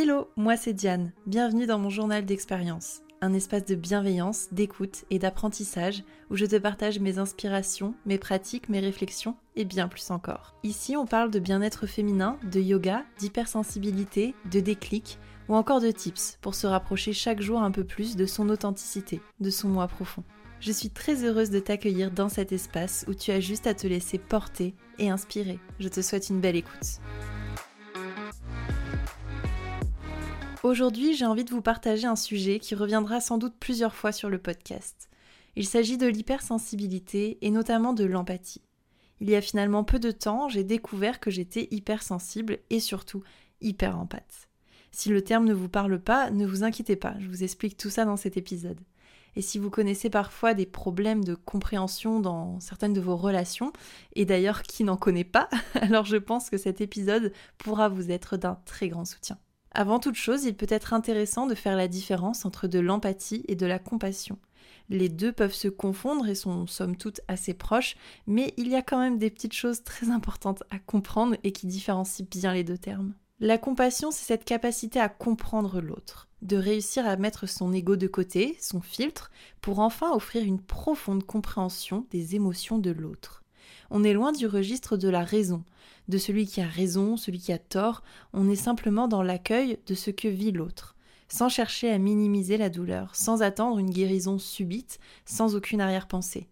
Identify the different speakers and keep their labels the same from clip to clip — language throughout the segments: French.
Speaker 1: Hello, moi c'est Diane. Bienvenue dans mon journal d'expérience, un espace de bienveillance, d'écoute et d'apprentissage où je te partage mes inspirations, mes pratiques, mes réflexions et bien plus encore. Ici, on parle de bien-être féminin, de yoga, d'hypersensibilité, de déclic ou encore de tips pour se rapprocher chaque jour un peu plus de son authenticité, de son moi profond. Je suis très heureuse de t'accueillir dans cet espace où tu as juste à te laisser porter et inspirer. Je te souhaite une belle écoute. Aujourd'hui, j'ai envie de vous partager un sujet qui reviendra sans doute plusieurs fois sur le podcast. Il s'agit de l'hypersensibilité et notamment de l'empathie. Il y a finalement peu de temps, j'ai découvert que j'étais hypersensible et surtout hyper empathe. Si le terme ne vous parle pas, ne vous inquiétez pas, je vous explique tout ça dans cet épisode. Et si vous connaissez parfois des problèmes de compréhension dans certaines de vos relations, et d'ailleurs qui n'en connaît pas, alors je pense que cet épisode pourra vous être d'un très grand soutien. Avant toute chose, il peut être intéressant de faire la différence entre de l'empathie et de la compassion. Les deux peuvent se confondre et sont somme toute assez proches, mais il y a quand même des petites choses très importantes à comprendre et qui différencient bien les deux termes. La compassion, c'est cette capacité à comprendre l'autre, de réussir à mettre son ego de côté, son filtre, pour enfin offrir une profonde compréhension des émotions de l'autre. On est loin du registre de la raison, de celui qui a raison, celui qui a tort, on est simplement dans l'accueil de ce que vit l'autre, sans chercher à minimiser la douleur, sans attendre une guérison subite, sans aucune arrière-pensée.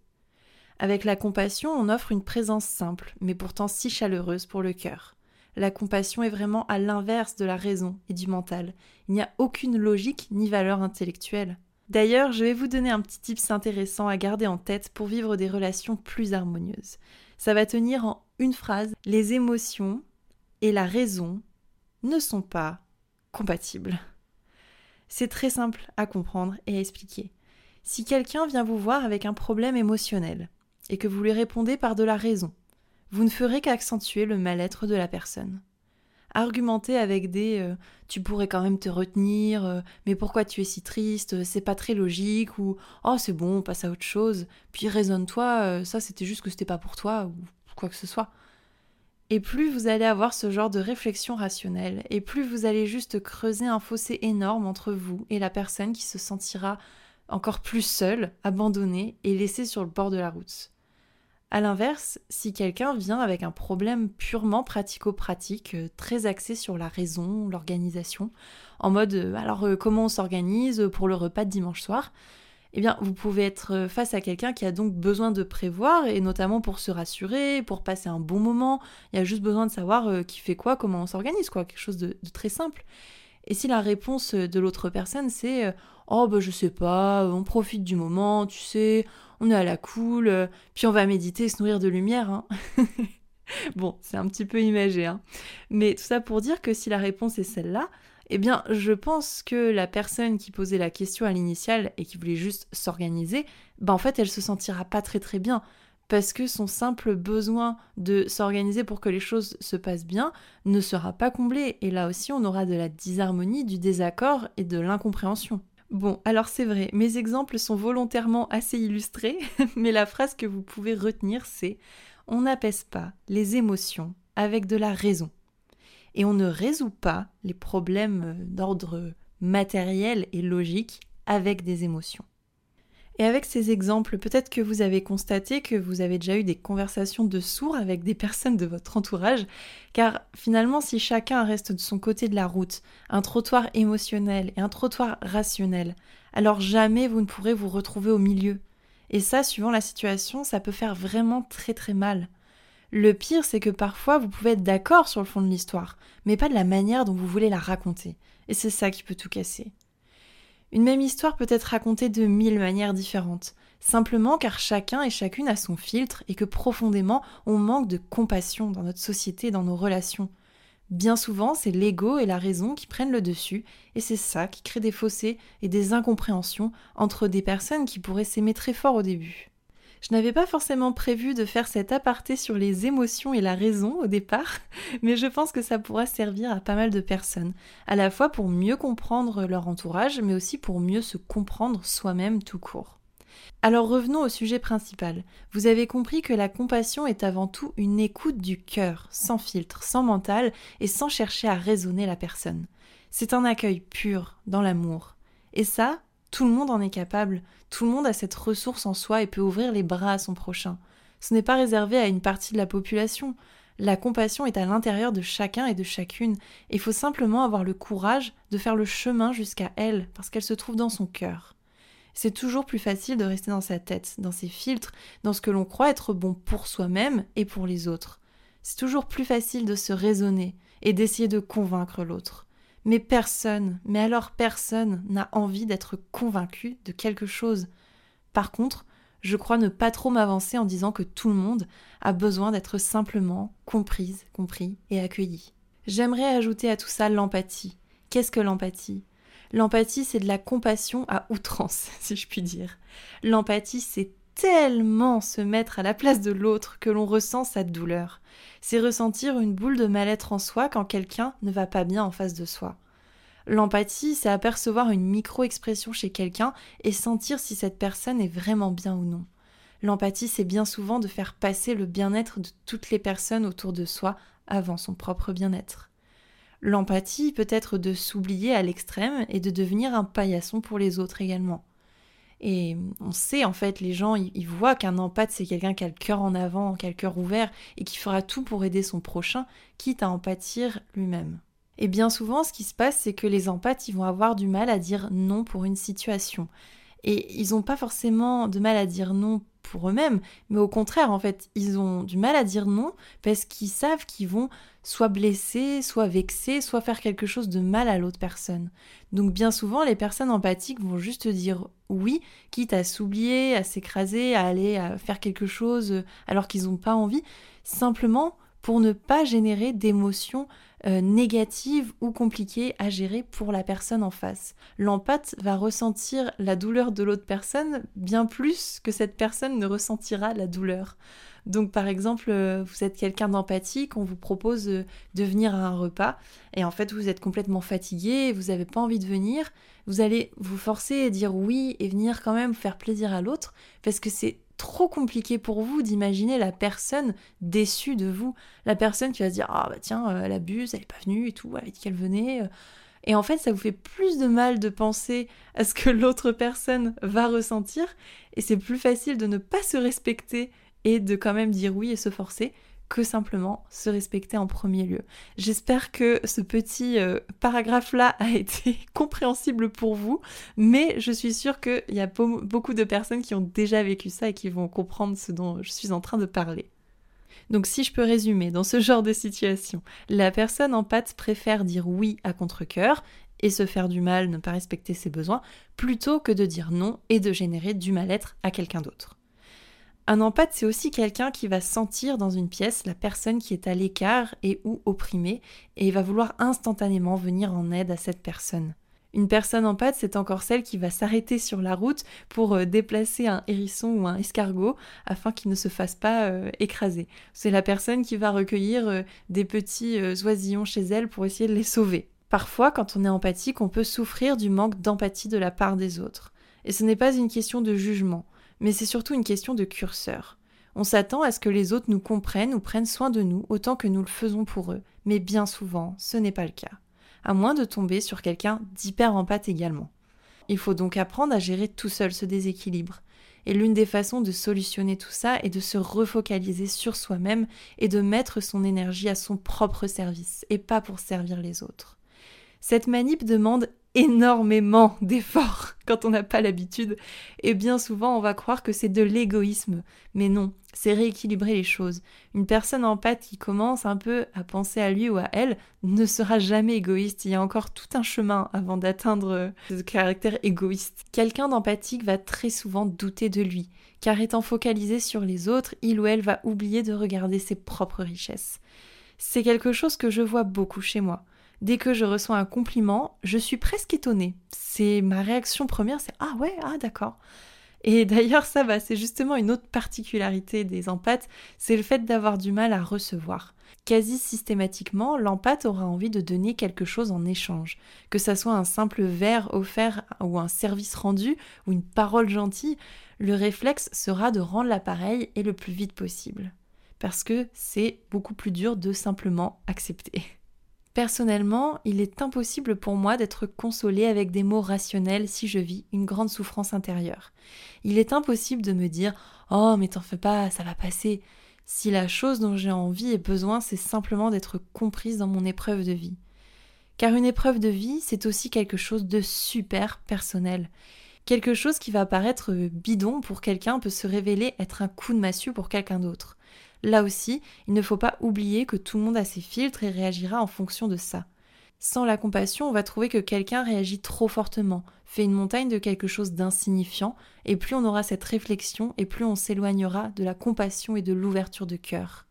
Speaker 1: Avec la compassion, on offre une présence simple, mais pourtant si chaleureuse pour le cœur. La compassion est vraiment à l'inverse de la raison et du mental. Il n'y a aucune logique ni valeur intellectuelle. D'ailleurs, je vais vous donner un petit tips intéressant à garder en tête pour vivre des relations plus harmonieuses. Ça va tenir en une phrase. Les émotions et la raison ne sont pas compatibles. C'est très simple à comprendre et à expliquer. Si quelqu'un vient vous voir avec un problème émotionnel et que vous lui répondez par de la raison, vous ne ferez qu'accentuer le mal-être de la personne. Argumenter avec des euh, tu pourrais quand même te retenir, euh, mais pourquoi tu es si triste, c'est pas très logique, ou oh c'est bon, passe à autre chose, puis raisonne-toi, euh, ça c'était juste que c'était pas pour toi, ou quoi que ce soit. Et plus vous allez avoir ce genre de réflexion rationnelle, et plus vous allez juste creuser un fossé énorme entre vous et la personne qui se sentira encore plus seule, abandonnée et laissée sur le bord de la route. A l'inverse, si quelqu'un vient avec un problème purement pratico-pratique, euh, très axé sur la raison, l'organisation, en mode euh, alors euh, comment on s'organise pour le repas de dimanche soir, eh bien, vous pouvez être face à quelqu'un qui a donc besoin de prévoir, et notamment pour se rassurer, pour passer un bon moment. Il y a juste besoin de savoir qui fait quoi, comment on s'organise, quoi, quelque chose de, très simple. Et si la réponse de l'autre personne c'est Oh, bah je sais pas, on profite du moment, tu sais, on est à la cool, puis on va méditer se nourrir de lumière. Hein. bon, c'est un petit peu imagé, hein. Mais tout ça pour dire que si la réponse est celle-là, eh bien, je pense que la personne qui posait la question à l'initiale et qui voulait juste s'organiser, ben en fait, elle se sentira pas très très bien parce que son simple besoin de s'organiser pour que les choses se passent bien ne sera pas comblé et là aussi on aura de la disharmonie, du désaccord et de l'incompréhension. Bon, alors c'est vrai, mes exemples sont volontairement assez illustrés, mais la phrase que vous pouvez retenir c'est on n'apaise pas les émotions avec de la raison et on ne résout pas les problèmes d'ordre matériel et logique avec des émotions. Et avec ces exemples, peut-être que vous avez constaté que vous avez déjà eu des conversations de sourds avec des personnes de votre entourage, car finalement si chacun reste de son côté de la route, un trottoir émotionnel et un trottoir rationnel, alors jamais vous ne pourrez vous retrouver au milieu. Et ça, suivant la situation, ça peut faire vraiment très très mal. Le pire, c'est que parfois vous pouvez être d'accord sur le fond de l'histoire, mais pas de la manière dont vous voulez la raconter. Et c'est ça qui peut tout casser. Une même histoire peut être racontée de mille manières différentes, simplement car chacun et chacune a son filtre et que profondément on manque de compassion dans notre société, dans nos relations. Bien souvent, c'est l'ego et la raison qui prennent le dessus, et c'est ça qui crée des fossés et des incompréhensions entre des personnes qui pourraient s'aimer très fort au début. Je n'avais pas forcément prévu de faire cet aparté sur les émotions et la raison au départ, mais je pense que ça pourra servir à pas mal de personnes, à la fois pour mieux comprendre leur entourage, mais aussi pour mieux se comprendre soi-même tout court. Alors revenons au sujet principal. Vous avez compris que la compassion est avant tout une écoute du cœur, sans filtre, sans mental et sans chercher à raisonner la personne. C'est un accueil pur dans l'amour. Et ça, tout le monde en est capable, tout le monde a cette ressource en soi et peut ouvrir les bras à son prochain. Ce n'est pas réservé à une partie de la population. La compassion est à l'intérieur de chacun et de chacune, il faut simplement avoir le courage de faire le chemin jusqu'à elle, parce qu'elle se trouve dans son cœur. C'est toujours plus facile de rester dans sa tête, dans ses filtres, dans ce que l'on croit être bon pour soi-même et pour les autres. C'est toujours plus facile de se raisonner et d'essayer de convaincre l'autre. Mais personne, mais alors personne n'a envie d'être convaincu de quelque chose. Par contre, je crois ne pas trop m'avancer en disant que tout le monde a besoin d'être simplement comprise, compris et accueilli. J'aimerais ajouter à tout ça l'empathie. Qu'est-ce que l'empathie? L'empathie, c'est de la compassion à outrance, si je puis dire. L'empathie, c'est tellement se mettre à la place de l'autre que l'on ressent sa douleur. C'est ressentir une boule de mal-être en soi quand quelqu'un ne va pas bien en face de soi. L'empathie, c'est apercevoir une micro-expression chez quelqu'un et sentir si cette personne est vraiment bien ou non. L'empathie, c'est bien souvent de faire passer le bien-être de toutes les personnes autour de soi avant son propre bien-être. L'empathie peut être de s'oublier à l'extrême et de devenir un paillasson pour les autres également. Et on sait en fait, les gens, ils voient qu'un empathe, c'est quelqu'un qui a le cœur en avant, qui a le cœur ouvert et qui fera tout pour aider son prochain, quitte à en lui-même. Et bien souvent, ce qui se passe, c'est que les empathes, ils vont avoir du mal à dire non pour une situation. Et ils n'ont pas forcément de mal à dire non eux-mêmes, mais au contraire, en fait, ils ont du mal à dire non parce qu'ils savent qu'ils vont soit blesser, soit vexer, soit faire quelque chose de mal à l'autre personne. Donc bien souvent, les personnes empathiques vont juste dire oui, quitte à s'oublier, à s'écraser, à aller à faire quelque chose alors qu'ils n'ont pas envie, simplement pour ne pas générer d'émotions euh, négatives ou compliquées à gérer pour la personne en face. L'empathe va ressentir la douleur de l'autre personne bien plus que cette personne ne ressentira la douleur. Donc par exemple, euh, vous êtes quelqu'un d'empathique, on vous propose de venir à un repas et en fait vous êtes complètement fatigué, vous n'avez pas envie de venir, vous allez vous forcer à dire oui et venir quand même faire plaisir à l'autre parce que c'est trop compliqué pour vous d'imaginer la personne déçue de vous, la personne qui va se dire ah bah tiens euh, elle abuse, elle est pas venue et tout, elle a dit qu'elle venait. Euh. Et en fait, ça vous fait plus de mal de penser à ce que l'autre personne va ressentir, et c'est plus facile de ne pas se respecter et de quand même dire oui et se forcer que simplement se respecter en premier lieu. J'espère que ce petit euh, paragraphe-là a été compréhensible pour vous, mais je suis sûre qu'il y a beaucoup de personnes qui ont déjà vécu ça et qui vont comprendre ce dont je suis en train de parler. Donc si je peux résumer, dans ce genre de situation, la personne en pâte préfère dire oui à contre-coeur et se faire du mal, ne pas respecter ses besoins, plutôt que de dire non et de générer du mal-être à quelqu'un d'autre. Un empathe, c'est aussi quelqu'un qui va sentir dans une pièce la personne qui est à l'écart et ou opprimée, et va vouloir instantanément venir en aide à cette personne. Une personne empathe, c'est encore celle qui va s'arrêter sur la route pour euh, déplacer un hérisson ou un escargot afin qu'il ne se fasse pas euh, écraser. C'est la personne qui va recueillir euh, des petits oisillons chez elle pour essayer de les sauver. Parfois, quand on est empathique, on peut souffrir du manque d'empathie de la part des autres. Et ce n'est pas une question de jugement mais c'est surtout une question de curseur. On s'attend à ce que les autres nous comprennent ou prennent soin de nous autant que nous le faisons pour eux, mais bien souvent, ce n'est pas le cas, à moins de tomber sur quelqu'un d'hyper empathe également. Il faut donc apprendre à gérer tout seul ce déséquilibre. Et l'une des façons de solutionner tout ça est de se refocaliser sur soi-même et de mettre son énergie à son propre service et pas pour servir les autres. Cette manip demande énormément d'efforts quand on n'a pas l'habitude. Et bien souvent, on va croire que c'est de l'égoïsme. Mais non, c'est rééquilibrer les choses. Une personne en qui commence un peu à penser à lui ou à elle ne sera jamais égoïste. Il y a encore tout un chemin avant d'atteindre ce caractère égoïste. Quelqu'un d'empathique va très souvent douter de lui, car étant focalisé sur les autres, il ou elle va oublier de regarder ses propres richesses. C'est quelque chose que je vois beaucoup chez moi. Dès que je reçois un compliment, je suis presque étonnée. C'est ma réaction première, c'est ah ouais, ah d'accord. Et d'ailleurs, ça va, c'est justement une autre particularité des empathes, c'est le fait d'avoir du mal à recevoir. Quasi systématiquement, l'empathe aura envie de donner quelque chose en échange, que ça soit un simple verre offert ou un service rendu ou une parole gentille, le réflexe sera de rendre l'appareil et le plus vite possible. Parce que c'est beaucoup plus dur de simplement accepter. Personnellement, il est impossible pour moi d'être consolée avec des mots rationnels si je vis une grande souffrance intérieure. Il est impossible de me dire Oh, mais t'en fais pas, ça va passer. Si la chose dont j'ai envie et besoin, c'est simplement d'être comprise dans mon épreuve de vie. Car une épreuve de vie, c'est aussi quelque chose de super personnel. Quelque chose qui va paraître bidon pour quelqu'un peut se révéler être un coup de massue pour quelqu'un d'autre. Là aussi, il ne faut pas oublier que tout le monde a ses filtres et réagira en fonction de ça. Sans la compassion, on va trouver que quelqu'un réagit trop fortement, fait une montagne de quelque chose d'insignifiant, et plus on aura cette réflexion, et plus on s'éloignera de la compassion et de l'ouverture de cœur.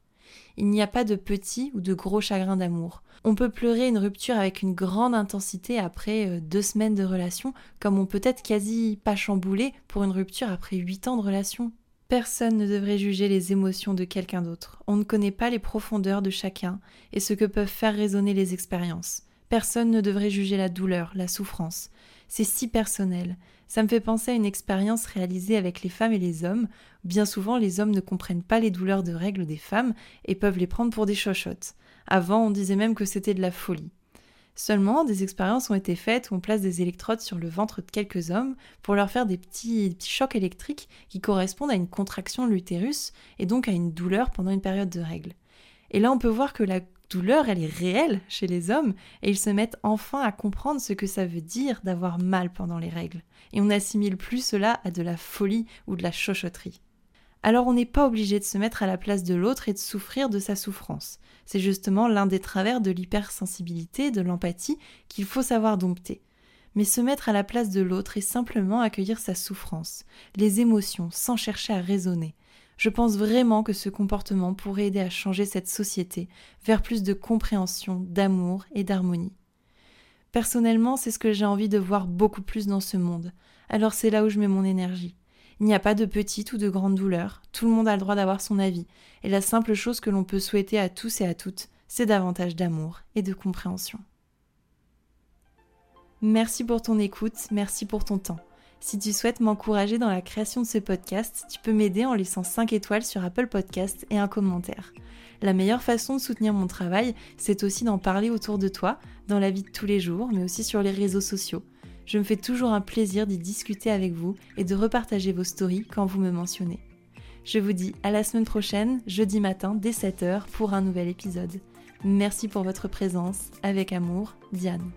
Speaker 1: Il n'y a pas de petit ou de gros chagrin d'amour. On peut pleurer une rupture avec une grande intensité après euh, deux semaines de relation, comme on peut être quasi pas chamboulé pour une rupture après huit ans de relation. Personne ne devrait juger les émotions de quelqu'un d'autre. On ne connaît pas les profondeurs de chacun et ce que peuvent faire résonner les expériences. Personne ne devrait juger la douleur, la souffrance. C'est si personnel. Ça me fait penser à une expérience réalisée avec les femmes et les hommes. Bien souvent, les hommes ne comprennent pas les douleurs de règles des femmes et peuvent les prendre pour des chochottes. Avant, on disait même que c'était de la folie. Seulement, des expériences ont été faites où on place des électrodes sur le ventre de quelques hommes pour leur faire des petits, chocs électriques qui correspondent à une contraction de l'utérus et donc à une douleur pendant une période de règles. Et là, on peut voir que la douleur, elle est réelle chez les hommes et ils se mettent enfin à comprendre ce que ça veut dire d'avoir mal pendant les règles. Et on n'assimile plus cela à de la folie ou de la chochoterie alors on n'est pas obligé de se mettre à la place de l'autre et de souffrir de sa souffrance. C'est justement l'un des travers de l'hypersensibilité, de l'empathie, qu'il faut savoir dompter. Mais se mettre à la place de l'autre et simplement accueillir sa souffrance, les émotions, sans chercher à raisonner. Je pense vraiment que ce comportement pourrait aider à changer cette société vers plus de compréhension, d'amour et d'harmonie. Personnellement, c'est ce que j'ai envie de voir beaucoup plus dans ce monde. Alors c'est là où je mets mon énergie. Il n'y a pas de petite ou de grande douleur, tout le monde a le droit d'avoir son avis, et la simple chose que l'on peut souhaiter à tous et à toutes, c'est davantage d'amour et de compréhension. Merci pour ton écoute, merci pour ton temps. Si tu souhaites m'encourager dans la création de ce podcast, tu peux m'aider en laissant 5 étoiles sur Apple Podcast et un commentaire. La meilleure façon de soutenir mon travail, c'est aussi d'en parler autour de toi, dans la vie de tous les jours, mais aussi sur les réseaux sociaux. Je me fais toujours un plaisir d'y discuter avec vous et de repartager vos stories quand vous me mentionnez. Je vous dis à la semaine prochaine, jeudi matin dès 7h pour un nouvel épisode. Merci pour votre présence. Avec amour, Diane.